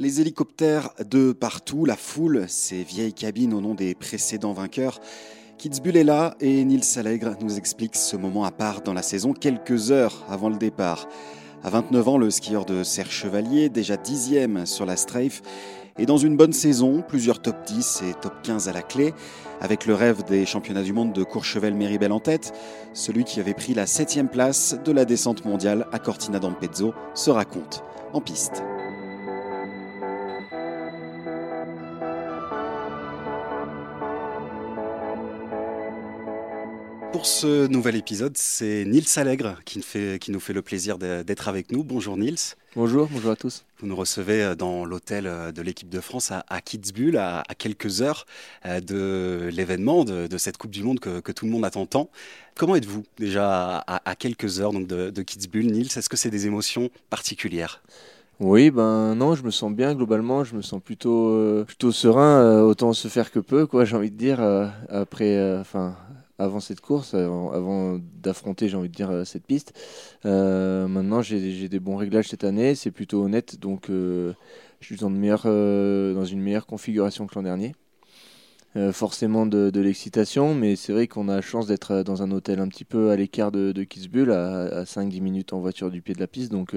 Les hélicoptères de partout, la foule, ces vieilles cabines au nom des précédents vainqueurs. Kitzbühel est là et Nils Allègre nous explique ce moment à part dans la saison quelques heures avant le départ. À 29 ans, le skieur de Serre Chevalier, déjà dixième sur la Strafe, est dans une bonne saison, plusieurs top 10 et top 15 à la clé, avec le rêve des championnats du monde de Courchevel-Méribel en tête. Celui qui avait pris la septième place de la descente mondiale à Cortina d'Ampezzo se raconte en piste. Pour ce nouvel épisode, c'est Nils Allègre qui, nous fait le plaisir d'être avec nous. Bonjour Nils. Bonjour, bonjour à tous. Vous nous recevez euh, dans l'hôtel euh, de l'équipe de France à, Kitzbühel, à, quelques heures euh, de l'événement, de, cette Coupe du Monde que, tout le monde attend tant. Comment êtes-vous déjà à, quelques heures donc de, de Kitzbühel, Nils? Est-ce que c'est des émotions particulières? Oui, ben non, je me sens bien globalement, je me sens plutôt plutôt serein, autant se faire que peu, quoi, j'ai envie de dire. après, enfin, avant cette course, avant, d'affronter, j'ai envie de dire, euh, cette piste. Euh, maintenant, j'ai des bons réglages cette année, c'est plutôt honnête, donc euh, je suis dans, une meilleure configuration que l'an dernier. forcément de, l'excitation, mais c'est vrai qu'on a la chance d'être dans un hôtel un petit peu à l'écart de, de Kitzbühel, à, 5-10 minutes en voiture du pied de la piste, donc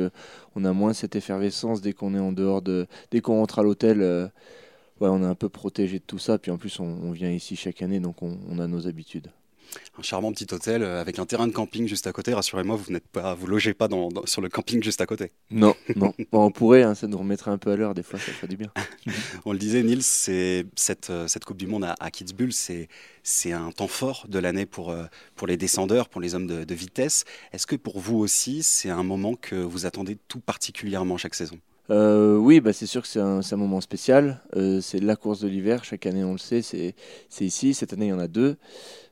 on a moins cette effervescence dès qu'on est en dehors de... Dès qu'on rentre à l'hôtel, on est un peu protégé de tout ça, puis en plus on, vient ici chaque année, donc on a nos habitudes un charmant petit hôtel euh, avec un terrain de camping juste à côté. Rassurez-moi, vous n'êtes pas, vous logez pas dans, sur le camping juste à côté. Non, non. on pourrait, hein, ça nous remettrait un peu à l'heure des fois, ça ferait du bien. on le disait, Nils, c'est cette, euh, cette Coupe du Monde à, à Kitzbühel, c'est c'est un temps fort de l'année pour, euh, pour les descendeurs, pour les hommes de, vitesse. Est-ce que pour vous aussi, c'est un moment que vous attendez tout particulièrement chaque saison? Oui, bah c'est sûr que c'est un, un, moment spécial. c'est la course de l'hiver. Chaque année, on le sait, c'est ici. Cette année, il y en a deux.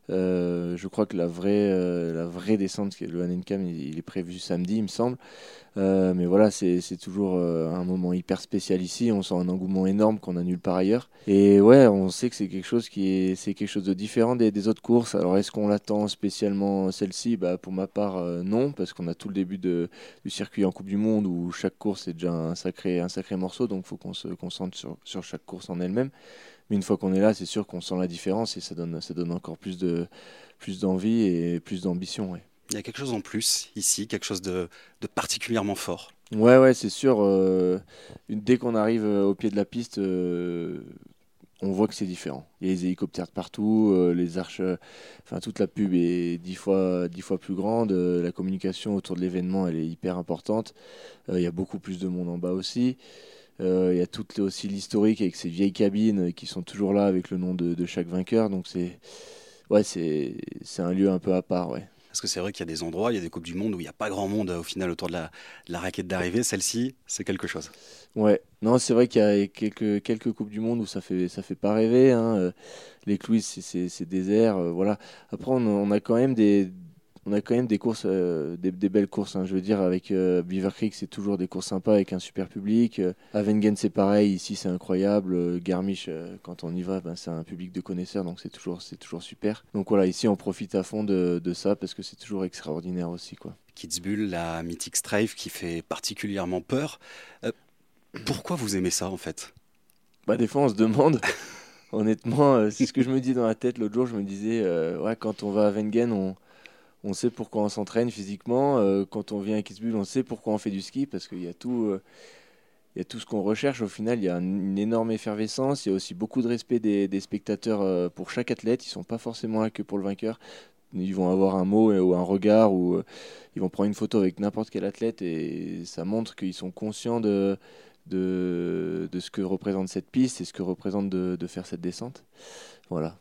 Euh, je crois que la vraie, euh, descente, le Hanenkam, il, il, est prévu samedi, il me semble. Euh, mais voilà, c'est toujours un moment hyper spécial ici. On sent un engouement énorme qu'on a nulle part ailleurs. Et ouais, on sait que c'est quelque chose de différent des, autres courses. Alors est-ce qu'on l'attend spécialement celle-ci? Bah, Pour ma part, non, parce qu'on a tout le début du circuit en Coupe du Monde où chaque course est déjà un sacré, morceau. Donc il faut qu'on se concentre sur chaque course en elle-même. Mais une fois qu'on est là, c'est sûr qu'on sent la différence et ça donne, ça donne encore plus de plus d'envie et plus d'ambition. Il y a quelque chose en plus ici, quelque chose de, de particulièrement fort. Ouais, ouais, c'est sûr. Euh, dès qu'on arrive euh, au pied de la piste, euh, on voit que c'est différent. Il y a les hélicoptères de partout, les arches, enfin toute la pub est dix fois, dix fois plus grande. la communication autour de l'événement, elle est hyper importante. il y a beaucoup plus de monde en bas aussi. Euh, il y a tout aussi l'historique avec ces vieilles cabines qui sont toujours là avec le nom de, chaque vainqueur. Donc c'est ouais, c'est un lieu un peu à part. Ouais. Parce que c'est vrai qu'il y a des endroits, il y a des Coupes du Monde où il n'y a pas grand monde au final autour de la, la raquette d'arrivée. Celle-ci, c'est quelque chose. Ouais, non, c'est vrai qu'il y a quelques, quelques Coupes du Monde où ça fait, ça fait pas rêver. Hein. Euh, les Clouis, c'est désert. Euh, voilà. Après, on, a quand même des, on a quand même des courses, euh, des, belles courses. Hein. Je veux dire, avec euh, Beaver Creek, c'est toujours des courses sympas avec un super public. Euh, Avengen, c'est pareil. Ici, c'est incroyable. Garmisch, quand on y va, ben, c'est un public de connaisseurs, donc c'est toujours, c'est toujours super. Donc voilà, ici, on profite à fond de, ça parce que c'est toujours extraordinaire aussi, quoi. Kitzbühel, la mythique Strife qui fait particulièrement peur. pourquoi vous aimez ça, en fait? Bah, des fois, on se demande. Honnêtement, c'est ce que je me dis dans la tête. L'autre jour, je me disais, ouais, quand on va à Wengen, on on sait pourquoi on s'entraîne physiquement. Euh, quand on vient à Kitzbühel, on sait pourquoi on fait du ski parce qu'il y a tout, euh, il y a tout ce qu'on recherche. Au final, il y a une énorme effervescence. Il y a aussi beaucoup de respect des, spectateurs euh, pour chaque athlète. Ils sont pas forcément là que pour le vainqueur. ils vont avoir un mot ou un regard ou ils vont prendre une photo avec n'importe quel athlète et ça montre qu'ils sont conscients de, ce que représente cette piste et ce que représente de faire cette descente. Voilà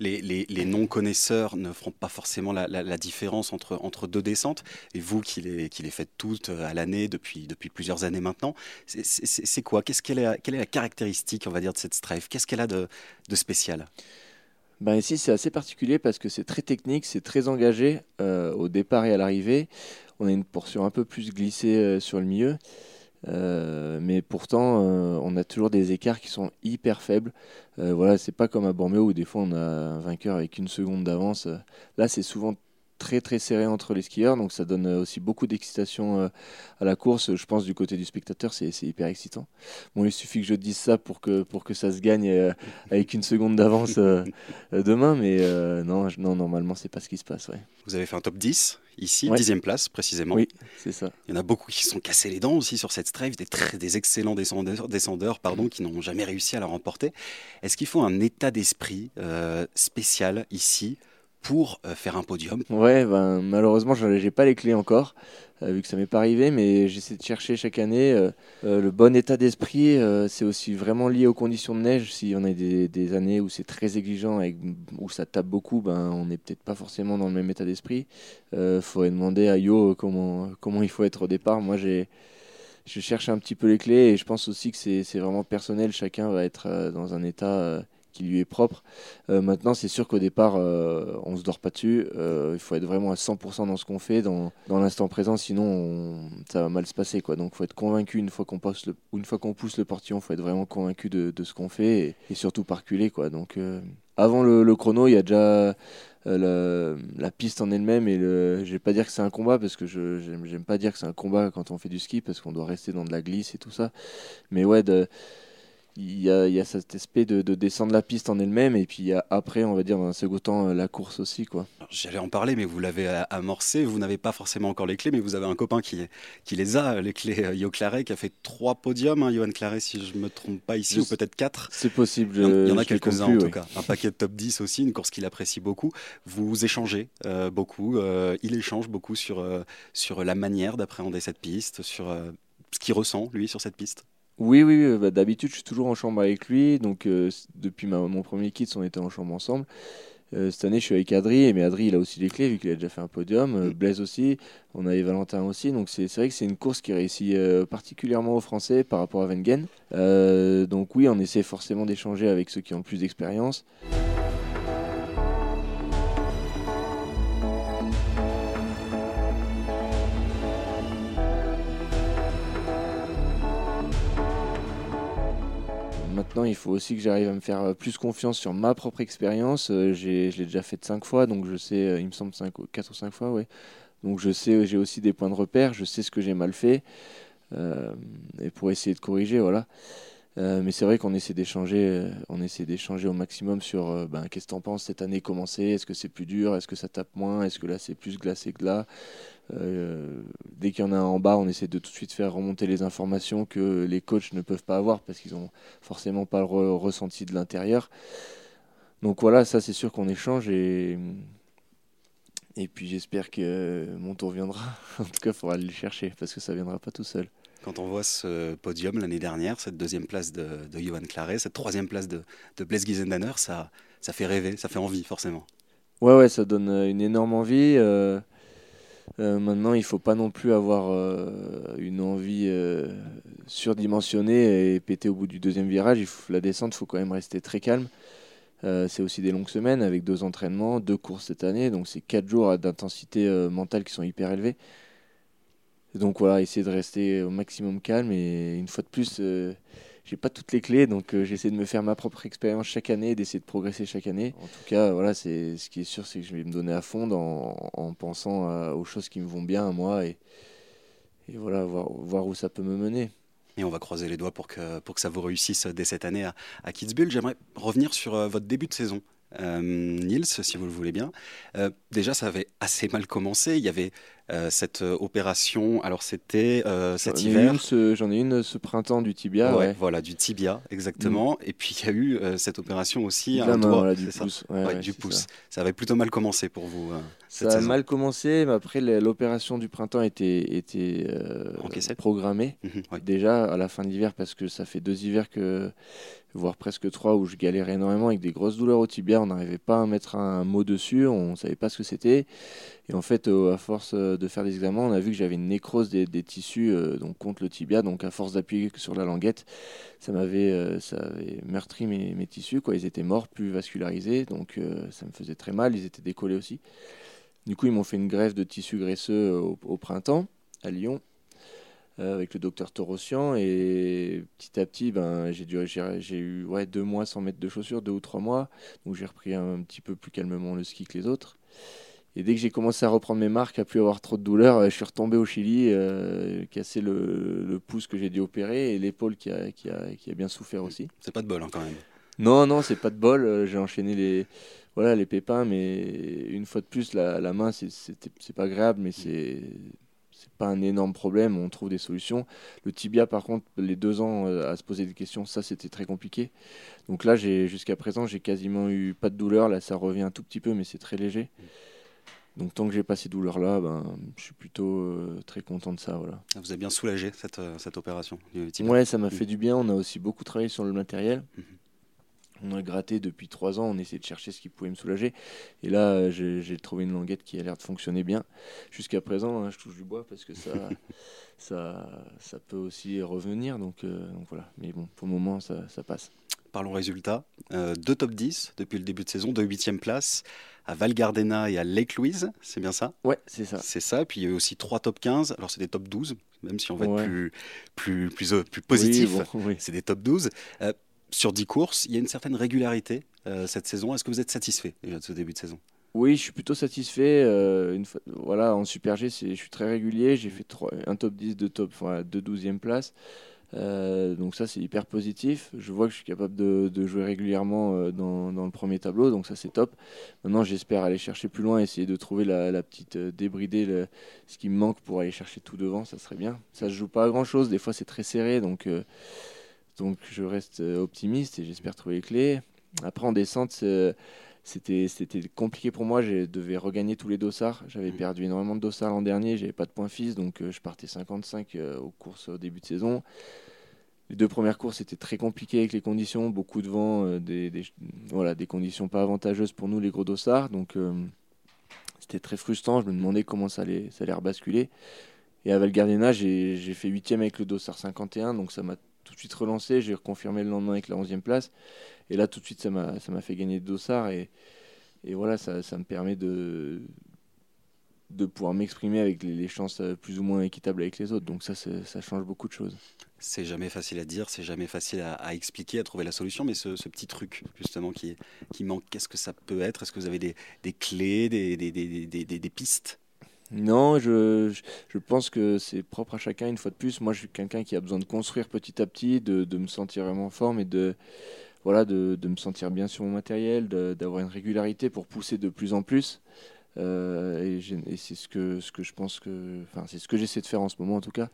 les, non-connaisseurs ne feront pas forcément la, différence entre, entre deux descentes. Et vous qui les, qui les faites toutes à l'année depuis, depuis plusieurs années maintenant, c'est quoi? Qu'est-ce qu'elle est, Quelle est la caractéristique, on va dire, de cette Strife Qu'est-ce qu'elle a de, spécial? Ben ici, c'est assez particulier parce que c'est très technique, c'est très engagé euh, au départ et à l'arrivée. On a une portion un peu plus glissée euh, sur le milieu. Euh, mais pourtant, euh, on a toujours des écarts qui sont hyper faibles. Euh, voilà, c'est pas comme à Bormio où des fois on a un vainqueur avec une seconde d'avance. Là, c'est souvent très très serré entre les skieurs, donc ça donne aussi beaucoup d'excitation à la course. Je pense du côté du spectateur, c'est hyper excitant. Bon, il suffit que je dise ça pour que, pour que ça se gagne avec une seconde d'avance demain, mais non, non, normalement, c'est pas ce qui se passe. Vous avez fait un top 10 ici, 10 dixième place précisément. Oui, c'est ça. Il y en a beaucoup qui sont cassés les dents aussi sur cette strafe, des, très, des excellents descendeurs, descendeurs pardon, qui n'ont jamais réussi à la remporter. Est-ce qu'il faut un état d'esprit spécial ici pour euh, faire un podium Ouais, ben, malheureusement, je n'ai pas les clés encore, euh, vu que ça m'est pas arrivé, mais j'essaie de chercher chaque année euh, le bon état d'esprit. c'est aussi vraiment lié aux conditions de neige. Si on a des, des années où c'est très exigeant, et où ça tape beaucoup, ben, on n'est peut-être pas forcément dans le même état d'esprit. Il faudrait demander à Yo comment, comment il faut être au départ. Moi, j'ai je cherche un petit peu les clés et je pense aussi que c'est vraiment personnel. Chacun va être dans un état qui lui est propre. Euh, maintenant, c'est sûr qu'au départ, euh, on se dort pas dessus. Euh, il faut être vraiment à 100% dans ce qu'on fait, dans, dans l'instant présent, sinon ça va mal se passer. Quoi. Donc, il faut être convaincu une fois qu'on passe le, une fois qu'on pousse le portillon, il faut être vraiment convaincu de, ce qu'on fait et, surtout par culer. Quoi. Donc, avant le, chrono, il y a déjà la, piste en elle-même et je vais pas dire que c'est un combat parce que je j'aime pas dire que c'est un combat quand on fait du ski parce qu'on doit rester dans de la glisse et tout ça. Mais ouais, de il y, a, il y a, cet aspect de, de, descendre la piste en elle-même et puis après, on va dire, dans un second temps, euh, la course aussi. quoi. J'allais en parler, mais vous l'avez amorcé. Vous n'avez pas forcément encore les clés, mais vous avez un copain qui, qui les a, les clés. Euh, Yo Claret, qui a fait trois podiums. Hein, Johan Claret, si je ne me trompe pas ici, ou peut-être quatre. C'est possible. Il y en, a quelques-uns en tout cas. Un paquet de top 10 aussi, une course qu'il apprécie beaucoup. Vous échangez euh, beaucoup. il échange beaucoup sur, sur la manière d'appréhender cette piste, sur ce qu'il ressent, lui, sur cette piste. Oui, oui, bah, d'habitude, je suis toujours en chambre avec lui. Donc, euh, depuis mon premier kit, on était en chambre ensemble. Euh, cette année, je suis avec Adri, mais Adri, il a aussi les clés, vu qu'il a déjà fait un podium. Euh, mm. Blaise aussi, on avait Valentin aussi. Donc, c'est vrai que c'est une course qui réussit particulièrement aux Français par rapport à Wengen. donc, oui, on essaie forcément d'échanger avec ceux qui ont le plus d'expérience. Maintenant, il faut aussi que j'arrive à me faire euh, plus confiance sur ma propre expérience. Euh, je l'ai déjà fait cinq fois, donc je sais, euh, il me semble 4 ou 5 fois, ouais. Donc je sais, j'ai aussi des points de repère, je sais ce que j'ai mal fait, et pour essayer de corriger, voilà. Mais c'est vrai qu'on essaie d'échanger, on essaie d'échanger au maximum sur ben, qu'est-ce que tu en penses cette année commencé, est-ce que c'est plus dur, est-ce que ça tape moins, est-ce que là c'est plus glacé que là. Euh, dès qu'il y en a un en bas, on essaie de tout de suite faire remonter les informations que les coachs ne peuvent pas avoir parce qu'ils n'ont forcément pas le ressenti de l'intérieur. Donc voilà, ça c'est sûr qu'on échange et, et puis j'espère que mon tour viendra. en tout cas, il faudra aller le chercher parce que ça viendra pas tout seul. Quand on voit ce podium l'année dernière, cette deuxième place de, Johan Claret, cette troisième place de, de Blaise Giesendanner, ça, ça fait rêver, ça fait envie forcément. Ouais, ouais, ça donne une énorme envie. Euh, euh, maintenant, il faut pas non plus avoir euh, une envie euh, surdimensionnée et péter au bout du deuxième virage. La descente, il faut quand même rester très calme. c'est aussi des longues semaines avec deux entraînements, deux courses cette année, donc c'est quatre jours d'intensité mentale qui sont hyper Donc voilà, essayer de rester au maximum calme et une fois de plus, j'ai pas toutes les clés, donc euh, j'essaie de me faire ma propre expérience chaque année d'essayer de progresser chaque année. En tout cas, voilà, c'est ce qui est sûr, c'est que je vais me donner à fond en, pensant aux choses qui me vont bien à moi et, et voilà, voir, voir, où ça peut me mener. Et on va croiser les doigts pour que, pour que ça vous réussisse dès cette année à, à Kitzbühel. J'aimerais revenir sur euh, votre début de saison. Euh, Niels, si vous le voulez bien. déjà, ça avait assez mal commencé. Il y avait euh, cette euh, opération. Alors c'était euh, cet hiver. J'en ai une ce printemps du tibia. Ouais, Voilà, du tibia, exactement. Mm. Et puis il y a eu cette opération aussi à doigt, du pouce. du pouce. Ça. avait plutôt mal commencé pour vous. ça a mal commencé, mais après l'opération du printemps était, était programmée mhm, déjà à la fin de l'hiver parce que ça fait deux hivers que voire presque trois, où je galérais énormément avec des grosses douleurs au tibia. On n'arrivait pas à mettre un, mot dessus, on ne savait pas ce que c'était. Et en fait, euh, à force euh, de faire des examens, on a vu que j'avais une nécrose des, tissus euh, donc contre le tibia. Donc, à force d'appuyer sur la languette, ça m'avait ça avait meurtri mes, tissus. Quoi. Ils étaient morts, plus vascularisés. Donc, ça me faisait très mal. Ils étaient décollés aussi. Du coup, ils m'ont fait une greffe de tissus graisseux au printemps à Lyon. Euh, avec le docteur Torossian. Et petit à petit, ben, j'ai, dû, j'ai, eu ouais, deux mois sans mettre de chaussures, deux ou trois mois. Donc j'ai repris un, petit peu plus calmement le ski que les autres. Et dès que j'ai commencé à reprendre mes marques, à plus avoir trop de douleur, je suis retombé au Chili, euh, cassé le, pouce que j'ai dû opérer et l'épaule qui a, qui, a, qui a bien souffert aussi. C'est pas de bol hein, quand même. Non, non, c'est pas de bol. Euh, j'ai enchaîné les, voilà, les pépins, mais une fois de plus, la, la main, c'est, c'est pas agréable, mais c'est pas un énorme problème, on trouve des solutions. Le tibia, par contre, les deux ans euh, à se poser des questions, ça c'était très compliqué. Donc là, j'ai jusqu'à présent, j'ai quasiment eu pas de douleur. Là, ça revient un tout petit peu, mais c'est très léger. Donc tant que j'ai pas ces douleurs-là, ben, je suis plutôt euh, très content de ça. Voilà. Vous avez bien soulagé cette, euh, cette opération Ouais, ça m'a fait du bien. On a aussi beaucoup travaillé sur le matériel. Mhm. On a gratté depuis trois ans, on essayait de chercher ce qui pouvait me soulager. Et là, euh, j'ai trouvé une languette qui a l'air de fonctionner bien. Jusqu'à présent, hein, je touche du bois parce que ça, ça, ça peut aussi revenir. Donc, euh, donc, voilà. Mais bon, pour le moment, ça, ça passe. Parlons résultats. Euh, deux top 10 depuis le début de saison, deux huitièmes places à Val Gardena et à Lake Louise, c'est bien ça? Ouais, c'est ça. C'est ça. Puis il y a eu aussi trois top 15. Alors c'est des top 12, même si on va être plus, plus, plus, plus positif. C'est des top 12 sur 10 courses, il y a une certaine régularité euh, cette saison. Est-ce que vous êtes satisfait déjà de ce début de saison? Oui, je suis plutôt satisfait. Euh, voilà, en Super G, je suis très régulier. J'ai fait un top 10, deux, top, enfin, deux 12e places. Euh, donc ça c'est hyper positif. Je vois que je suis capable de, jouer régulièrement dans, le premier tableau, donc ça c'est top. Maintenant j'espère aller chercher plus loin, essayer de trouver la, petite débridée, ce qui me manque pour aller chercher tout devant, ça serait bien. Ça se joue pas à grand chose, des fois c'est très serré, donc donc je reste euh, optimiste et j'espère trouver les clés. Après en descente, euh, c'était compliqué pour moi. Je devais regagner tous les dossards. J'avais mm. perdu énormément de dossards l'an dernier. J'avais pas de points fils, donc euh, je partais 55 aux courses au début de saison. Les deux premières courses étaient très compliquées avec les conditions, beaucoup de vent, des, voilà, des conditions pas avantageuses pour nous les gros dossards. Donc c'était très frustrant. Je me demandais comment ça allait, ça allait rebasculer. Et à Valgardena, j'ai fait huitième avec le dossard 51, donc ça m'a tout de suite relancé. J'ai reconfirmé le lendemain avec la 11e place. Et là, tout de suite, ça m'a fait gagner de dossard. Et, et voilà, ça, ça, me permet de, de pouvoir m'exprimer avec les, chances euh, plus ou moins équitables avec les autres. Donc ça, ça change beaucoup de choses. C'est jamais facile à dire, c'est jamais facile à, expliquer, à trouver la solution, mais ce, petit truc justement qui, qui manque, qu'est-ce que ça peut être? Est-ce que vous avez des, des clés, des, des, des, des pistes? Non, je, je, pense que c'est propre à chacun, une fois de plus. Moi, je suis quelqu'un qui a besoin de construire petit à petit, de, de me sentir vraiment en forme et de, voilà, de, de me sentir bien sur mon matériel, d'avoir une régularité pour pousser de plus en plus. Euh, et, c'est ce que, ce que je pense que. Enfin, c'est ce que j'essaie de faire en ce moment, en tout cas.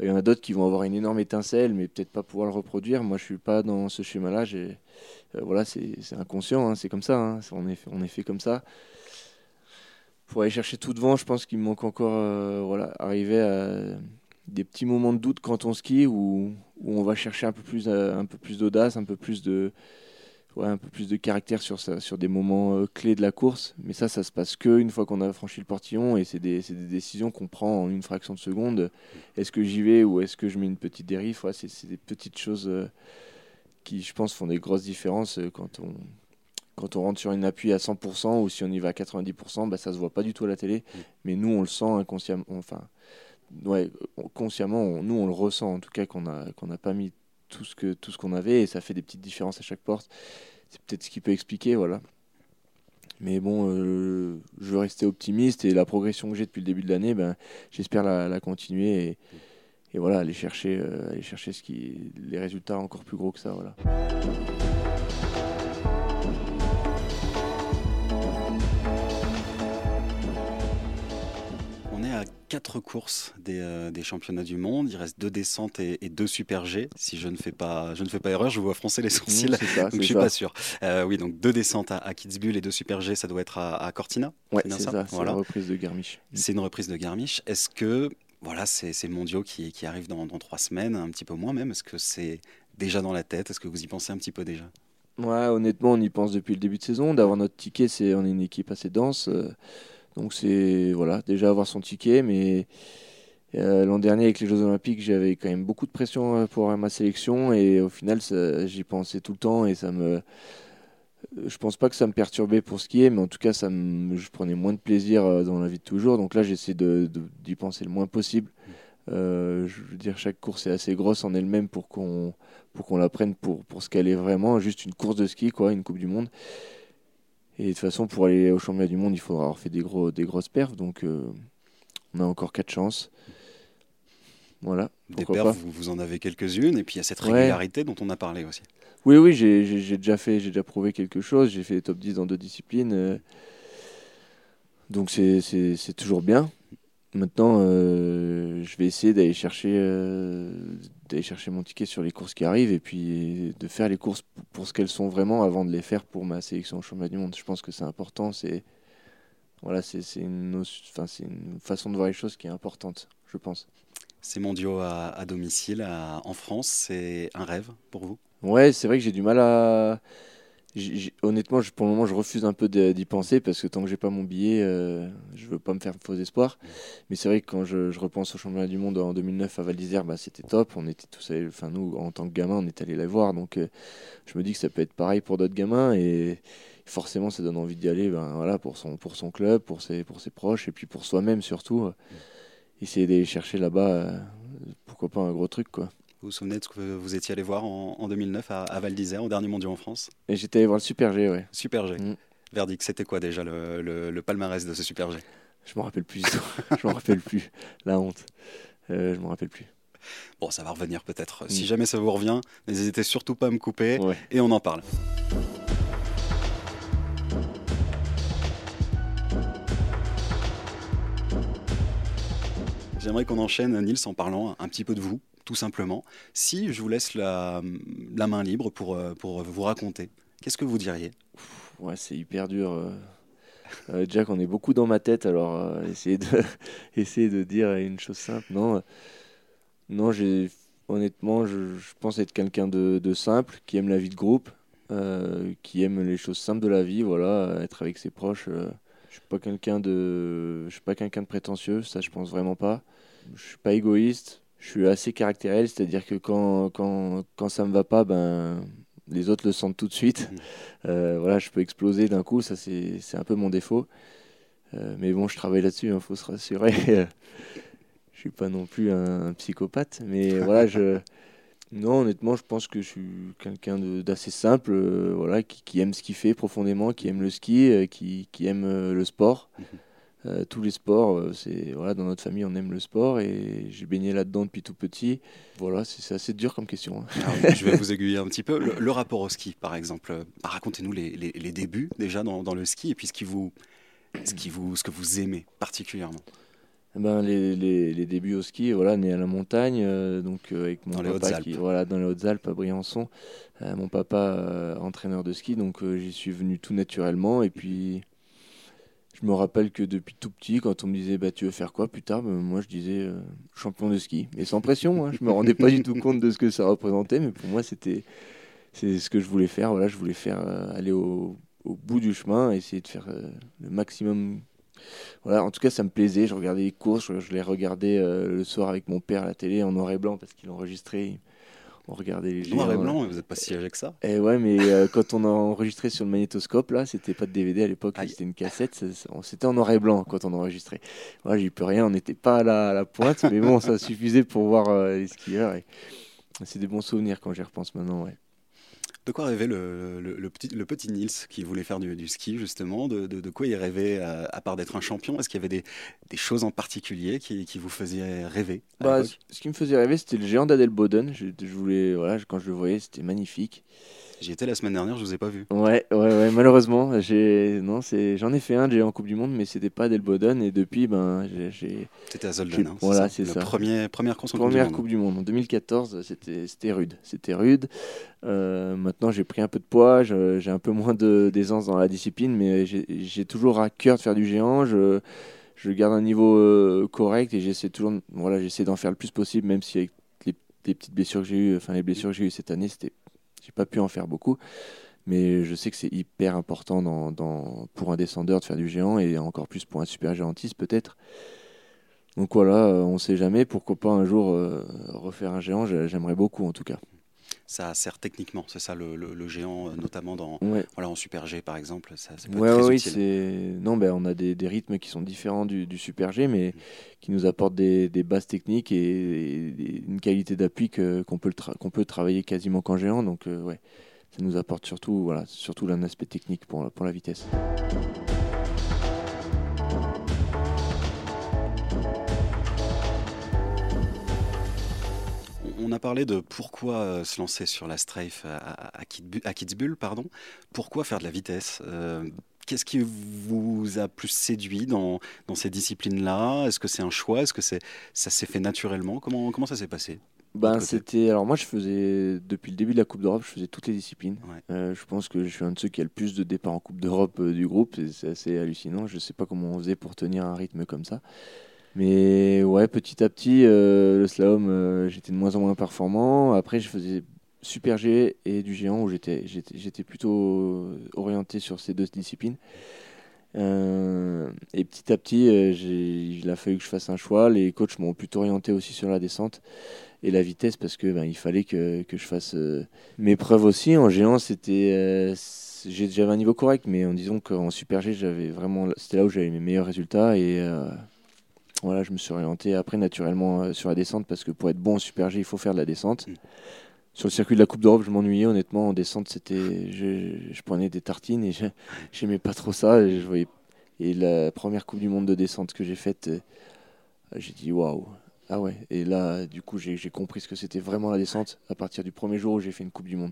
Il y en a d'autres qui vont avoir une énorme étincelle, mais peut-être pas pouvoir le reproduire. Moi, je suis pas dans ce schéma-là. Euh, voilà, c'est inconscient, hein, c'est comme ça. Hein, on, est, on est fait comme ça pour aller chercher tout devant, je pense qu'il me manque encore euh, voilà, arriver à des petits moments de doute quand on skie où, on va chercher un peu plus, euh, un peu plus d'audace, un peu plus de ouais, un peu plus de caractère sur, sur des moments euh, clés de la course. Mais ça, ça se passe que une fois qu'on a franchi le portillon et c'est des, des, décisions qu'on prend en une fraction de seconde. Est-ce que j'y vais ou est-ce que je mets une petite dérive? C'est des petites choses qui, je pense, font des grosses différences quand on quand on rentre sur une appui à 100% ou si on y va à 90%, bah, ça se voit pas du tout à la télé. Mm. Mais nous, on le sent inconsciemment. Enfin, ouais, consciemment, nous, on le ressent en tout cas qu'on n'a qu'on pas mis tout ce que tout ce qu'on avait et ça fait des petites différences à chaque porte. C'est peut-être ce qui peut expliquer, voilà. Mais bon, euh, je veux rester optimiste et la progression que j'ai depuis le début de l'année, ben, j'espère la, continuer et, et, voilà, aller chercher, euh, aller chercher ce qui, les résultats encore plus gros que ça. Voilà. Quatre courses des, championnats du monde. Il reste deux descentes et, deux super G. Si je ne fais pas, je ne fais pas erreur, je vois froncer les sourcils. donc je suis pas sûr. oui, donc deux descentes à, Kitzbühel et deux super G, ça doit être à, Cortina. Ouais, c'est ça. C'est la reprise de Garmisch. C'est une reprise de Garmisch. Est-ce que voilà, c'est mondiaux qui, qui arrivent dans, trois semaines, un petit peu moins même. Est-ce que c'est déjà dans la tête? Est-ce que vous y pensez un petit peu déjà? Ouais, honnêtement, on y pense depuis le début de saison. D'avoir notre ticket, c'est on est une équipe assez dense. Euh, donc c'est voilà, déjà avoir son ticket. Mais euh, l'an dernier, avec les Jeux Olympiques, j'avais quand même beaucoup de pression euh, pour ma sélection. Et au final, j'y pensais tout le temps. Et ça me. Je pense pas que ça me perturbait pour skier, mais en tout cas, ça je prenais moins de plaisir dans la vie de toujours. Donc là, j'essaie d'y penser le moins possible. je veux dire, chaque course est assez grosse en elle-même pour qu'on pour qu'on la prenne pour, pour ce qu'elle est vraiment, juste une course de ski, quoi, une Coupe du Monde. Et de toute façon, pour aller au championnat du monde, il faudra avoir fait des, gros, des grosses perfs, donc euh, on a encore quatre chances. Voilà. Des perfs, vous, vous, en avez quelques-unes, et puis il y a cette régularité dont on a parlé aussi. Oui, oui, j'ai déjà fait, j'ai déjà prouvé quelque chose. J'ai fait les top 10 dans deux disciplines, euh, donc c'est toujours bien. Maintenant, euh, je vais essayer d'aller chercher, euh, d'aller chercher mon ticket sur les courses qui arrivent et puis de faire les courses pour ce qu'elles sont vraiment avant de les faire pour ma sélection au championnat du monde. Je pense que c'est important. C'est voilà, c'est une, enfin, une façon de voir les choses qui est importante, je pense. Ces mondiaux à, à domicile en France, c'est un rêve pour vous? Ouais, c'est vrai que j'ai du mal à honnêtement, pour le moment, je refuse un peu d'y penser parce que tant que j'ai pas mon billet, euh, je veux pas me faire faux espoirs. Mais c'est vrai que quand je, repense au championnat du monde en 2009 à Val d'Isère, bah, c'était top. On était tous enfin nous, en tant que gamins, on est allés la voir. Donc, euh, je me dis que ça peut être pareil pour d'autres gamins et forcément, ça donne envie d'y aller. Ben voilà, pour son pour son club, pour ses pour ses proches et puis pour soi-même surtout. Euh, essayer d'aller chercher là-bas, pourquoi pas un gros truc quoi. Vous vous souvenez de ce que vous étiez allé voir en, 2009 à, Val d'Isère, au dernier mondial en France? J'étais allé voir le Super G, ouais. Super G. Mm. Verdict, c'était quoi déjà le, palmarès de ce Super G? Je me rappelle plus je me rappelle plus. La honte. Euh, je me rappelle plus. Bon, ça va revenir peut-être. Si mm. jamais ça vous revient, n'hésitez surtout pas à me couper et on en parle. J'aimerais qu'on enchaîne, Nils, en parlant un petit peu de vous, tout simplement. Si je vous laisse la, main libre pour, euh, pour vous raconter, qu'est-ce que vous diriez? Ouais, c'est hyper dur. Euh. Euh, déjà qu'on est beaucoup dans ma tête, alors essayer, de, essayer de dire une chose simple. Non, non honnêtement, je, pense être quelqu'un de, de, simple, qui aime la vie de groupe, qui aime les choses simples de la vie, voilà, être avec ses proches. je suis pas quelqu'un de, je suis pas quelqu'un de prétentieux, ça je pense vraiment pas. Je suis pas égoïste, je suis assez caractériel, c'est-à-dire que quand, quand, quand ça me va pas, ben, les autres le sentent tout de suite. Mmh. Euh, voilà, je peux exploser d'un coup, ça c'est un peu mon défaut. Euh, mais bon, je travaille là-dessus, il hein, faut se rassurer. je suis pas non plus un, psychopathe, mais voilà, je. Non, honnêtement, je pense que je suis quelqu'un d'assez simple, euh, voilà, qui, qui, aime ce qu'il fait profondément, qui aime le ski, qui, qui, aime le sport. Euh, tous les sports, euh, c'est voilà, dans notre famille on aime le sport et j'ai baigné là-dedans depuis tout petit. Voilà, c'est assez dur comme question. Hein. Ah je vais vous aiguiller un petit peu. Le, rapport au ski, par exemple, euh, racontez-nous les, les, débuts déjà dans, dans, le ski et puis ce, qui vous, ce, qui vous, ce que vous aimez particulièrement. Eh ben, les, les, les, débuts au ski, voilà, né à la montagne, donc avec mon dans papa qui, voilà, dans les Hautes-Alpes à Briançon, mon papa entraîneur de ski, donc j'y suis venu tout naturellement et puis je me rappelle que depuis tout petit, quand on me disait bah, tu veux faire quoi plus tard, bah, moi je disais euh, champion de ski. Mais sans pression, hein, je me rendais pas du tout compte de ce que ça représentait, mais pour moi c'était ce que je voulais faire. Voilà, je voulais faire euh, aller au, bout du chemin, essayer de faire euh, le maximum. Voilà, en tout cas ça me plaisait. Je regardais les courses, je, les regardais le soir avec mon père à la télé en noir et blanc parce qu'il enregistrait on regardait les Noir et blanc, vous n'êtes pas si âgé que ça. Et eh ouais, mais euh, quand on a enregistré sur le magnétoscope, là, c'était pas de DVD à l'époque, c'était une cassette, c'était en noir et blanc quand on enregistrait. Moi, j'y peux rien, on n'était pas à la, la, pointe, mais bon, ça suffisait pour voir euh, les skieurs. C'est des bons souvenirs quand j'y repense maintenant, ouais. De quoi rêvait le, le, petit, le petit Nils qui voulait faire du, ski, justement de, de, quoi il rêvait, à, part d'être un champion? Est-ce qu'il y avait des, des, choses en particulier qui, qui vous faisaient rêver bah, Ce qui me faisait rêver, c'était le géant d'Adelboden. Je, je, voulais, voilà, quand je le voyais, c'était magnifique. J'y étais la semaine dernière, je vous ai pas vu. Ouais, ouais, ouais. Malheureusement, j'ai non, c'est j'en ai fait un j'ai en Coupe du Monde, mais c'était pas d'Elboden et depuis, ben, j'ai. C'était à Zolden. Hein, voilà, c'est ça. Premier, première course en première Coupe, Coupe du Monde. En 2014, c'était c'était rude, c'était rude. Euh, maintenant, j'ai pris un peu de poids, j'ai un peu moins d'aisance dans la discipline, mais j'ai toujours à cœur de faire du géant. Je je garde un niveau euh, correct et j'essaie toujours, voilà, j'essaie d'en faire le plus possible, même si avec les, les petites blessures que j'ai eues, enfin les blessures que j'ai eues cette année, c'était j'ai pas pu en faire beaucoup, mais je sais que c'est hyper important pour un descendeur de faire du géant et encore plus pour un super géantiste peut-être. Donc voilà, euh, on sait jamais, pourquoi pas un jour euh, refaire un géant, j'aimerais beaucoup en tout cas ça sert techniquement. C'est ça le, géant, euh, notamment dans, voilà, en Super G par exemple. Ça, peut être très oui, c'est non, ben on a des, des, rythmes qui sont différents du, du Super G, mais mm. qui nous apportent des, des bases techniques et, une qualité d'appui qu'on peut, qu'on peut travailler quasiment qu'en géant. Donc euh, ouais, ça nous apporte surtout voilà, surtout un aspect technique pour, pour la vitesse. On a parlé de pourquoi euh, se lancer sur la strafe à, Kitzbühel, pardon. Pourquoi faire de la vitesse euh, Qu'est-ce qui vous a plus séduit dans, ces disciplines-là? Est-ce que c'est un choix? Est-ce que ça s'est fait naturellement? Comment, comment ça s'est passé? Ben, c'était alors moi je faisais depuis le début de la Coupe d'Europe je faisais toutes les disciplines. Euh, je pense que je suis un de ceux qui a le plus de départs en Coupe d'Europe du groupe c'est assez hallucinant. Je sais pas comment on faisait pour tenir un rythme comme ça mais ouais, petit à petit, euh, le slalom, euh, j'étais de moins en moins performant. Après, je faisais super G et du géant où j'étais, j'étais, plutôt orienté sur ces deux disciplines. Euh, et petit à petit, il a fallu que je fasse un choix. Les coachs m'ont plutôt orienté aussi sur la descente et la vitesse parce que ben, il fallait que, que je fasse mes preuves aussi. En géant, c'était j'avais un niveau correct, mais en disant qu'en super G, j'avais vraiment, c'était là où j'avais mes meilleurs résultats et voilà, je me suis orienté après naturellement euh, sur la descente parce que pour être bon en Super G, il faut faire de la descente. Mm. Sur le circuit de la Coupe d'Europe, je m'ennuyais honnêtement. En descente, c'était, je, prenais des tartines et j'aimais pas trop ça. Et, je voyais... et la première Coupe du Monde de descente que j'ai faite, euh, j'ai dit waouh. Ah ouais. Et là, du coup, j'ai compris ce que c'était vraiment la descente à partir du premier jour où j'ai fait une Coupe du Monde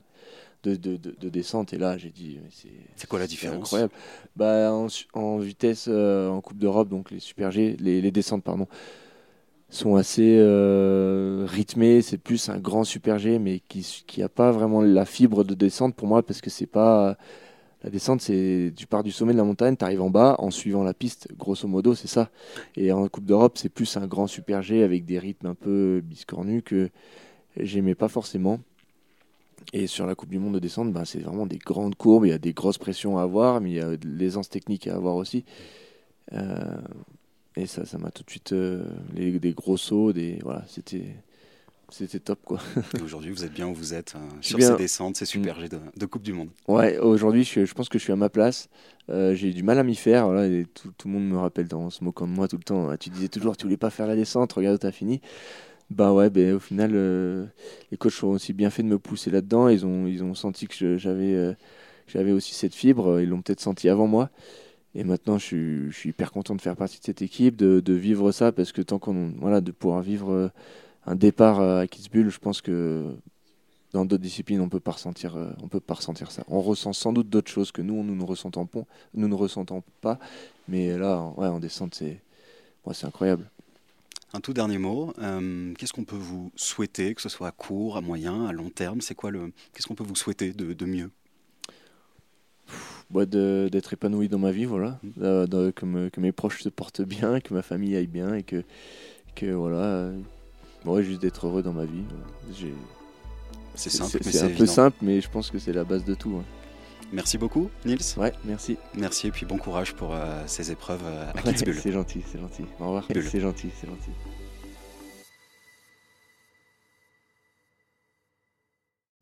de, de, de, descente. Et là, j'ai dit, c'est quoi la différence Incroyable. Bah, en, vitesse, euh, en Coupe d'Europe, donc les Super G, les, les, descentes, pardon, sont assez euh, rythmées. C'est plus un grand Super G, mais qui qui a pas vraiment la fibre de descente pour moi parce que c'est pas la descente, c'est tu pars du sommet de la montagne, tu arrives en bas en suivant la piste, grosso modo, c'est ça. Et en Coupe d'Europe, c'est plus un grand super G avec des rythmes un peu biscornus que j'aimais pas forcément. Et sur la Coupe du Monde de descente, ben, c'est vraiment des grandes courbes, il y a des grosses pressions à avoir, mais il y a de l'aisance technique à avoir aussi. Euh, et ça, ça m'a tout de suite. Euh, des gros sauts, des, voilà, c'était. C'était top quoi. aujourd'hui, vous êtes bien où vous êtes hein, sur ces descentes, ces super G mm. de, Coupe du Monde. Ouais, aujourd'hui, je, je, pense que je suis à ma place. Euh, j'ai eu du mal à m'y faire. Voilà, et tout, tout, le monde me rappelle en se moquant de moi tout le temps. Tu disais toujours, tu voulais pas faire la descente, regarde, t'as fini. Bah ouais, ben au final, euh, les coachs ont aussi bien fait de me pousser là-dedans. Ils ont, ils ont senti que j'avais euh, j'avais aussi cette fibre. Ils l'ont peut-être senti avant moi. Et maintenant, je suis, je suis, hyper content de faire partie de cette équipe, de, de vivre ça, parce que tant qu'on. Voilà, de pouvoir vivre un départ à Kitzbühel, je pense que dans d'autres disciplines, on peut pas ressentir, on peut pas ressentir ça. On ressent sans doute d'autres choses que nous, nous ne ressentons, nous ne ressentons pas. Mais là, ouais, en descente, c'est ouais, incroyable. Un tout dernier mot. Euh, qu'est-ce qu'on peut vous souhaiter, que ce soit à court, à moyen, à long terme? C'est quoi le Qu'est-ce qu'on peut vous souhaiter de, mieux? Bah D'être épanoui dans ma vie, voilà. Mm. que, mes proches se portent bien, que ma famille aille bien et que, que voilà. Euh, juste d'être heureux dans ma vie. C'est simple, c'est un peu simple, mais je pense que c'est la base de tout. Merci beaucoup, Nils. Ouais, merci. Merci et puis bon courage pour euh, ces épreuves euh, à C'est gentil, c'est gentil. Au revoir. C'est gentil, c'est gentil.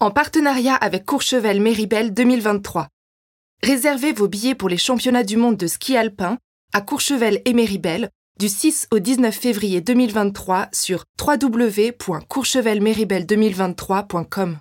En partenariat avec Courchevel Méribel 2023. Réservez vos billets pour les championnats du monde de ski alpin à Courchevel et Méribel du 6 au 19 février 2023 sur www.courchevelméribel2023.com.